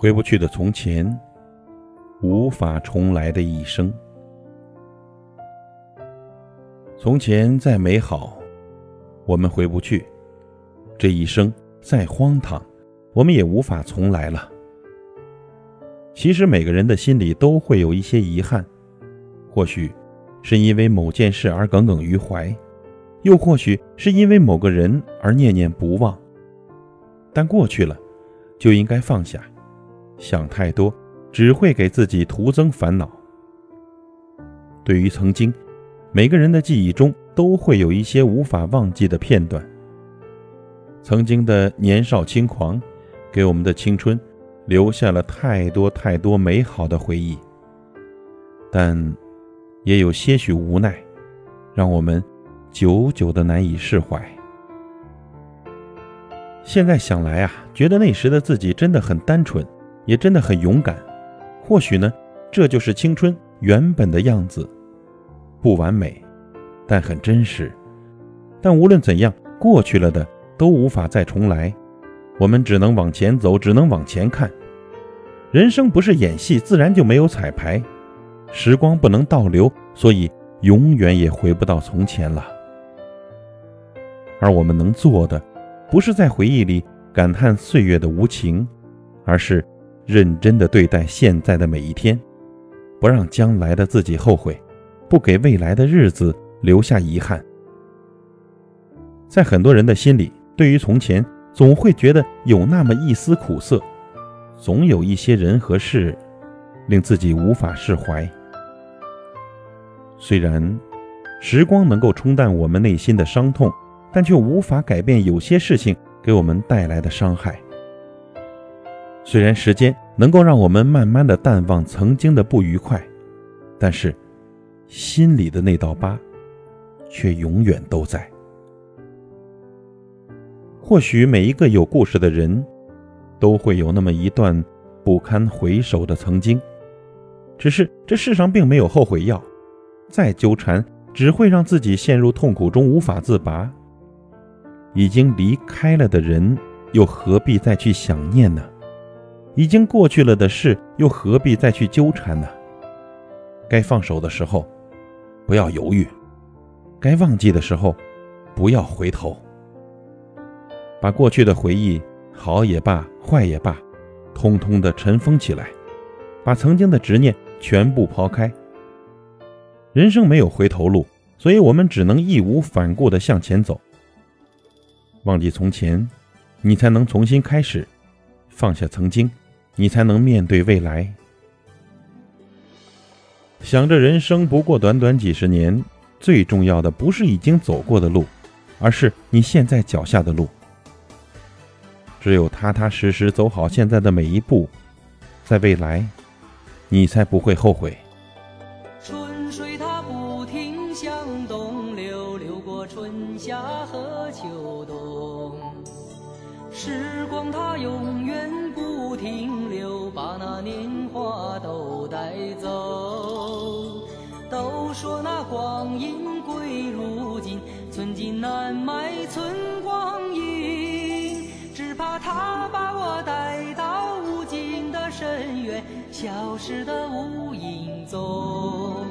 回不去的从前，无法重来的一生。从前再美好，我们回不去；这一生再荒唐，我们也无法重来了。其实每个人的心里都会有一些遗憾，或许是因为某件事而耿耿于怀，又或许是因为某个人而念念不忘。但过去了，就应该放下。想太多，只会给自己徒增烦恼。对于曾经，每个人的记忆中都会有一些无法忘记的片段。曾经的年少轻狂，给我们的青春留下了太多太多美好的回忆。但，也有些许无奈，让我们久久的难以释怀。现在想来啊，觉得那时的自己真的很单纯。也真的很勇敢，或许呢，这就是青春原本的样子，不完美，但很真实。但无论怎样，过去了的都无法再重来，我们只能往前走，只能往前看。人生不是演戏，自然就没有彩排。时光不能倒流，所以永远也回不到从前了。而我们能做的，不是在回忆里感叹岁月的无情，而是。认真的对待现在的每一天，不让将来的自己后悔，不给未来的日子留下遗憾。在很多人的心里，对于从前，总会觉得有那么一丝苦涩，总有一些人和事，令自己无法释怀。虽然时光能够冲淡我们内心的伤痛，但却无法改变有些事情给我们带来的伤害。虽然时间能够让我们慢慢的淡忘曾经的不愉快，但是心里的那道疤却永远都在。或许每一个有故事的人，都会有那么一段不堪回首的曾经，只是这世上并没有后悔药，再纠缠只会让自己陷入痛苦中无法自拔。已经离开了的人，又何必再去想念呢？已经过去了的事，又何必再去纠缠呢？该放手的时候，不要犹豫；该忘记的时候，不要回头。把过去的回忆，好也罢，坏也罢，通通的尘封起来，把曾经的执念全部抛开。人生没有回头路，所以我们只能义无反顾的向前走。忘记从前，你才能重新开始；放下曾经。你才能面对未来。想着人生不过短短几十年，最重要的不是已经走过的路，而是你现在脚下的路。只有踏踏实实走好现在的每一步，在未来，你才不会后悔。春水它不停向东流，流过春夏和秋冬。时光它永远不停留。把那年华都带走。都说那光阴贵如金，寸金难买寸光阴。只怕它把我带到无尽的深渊，消失的无影踪。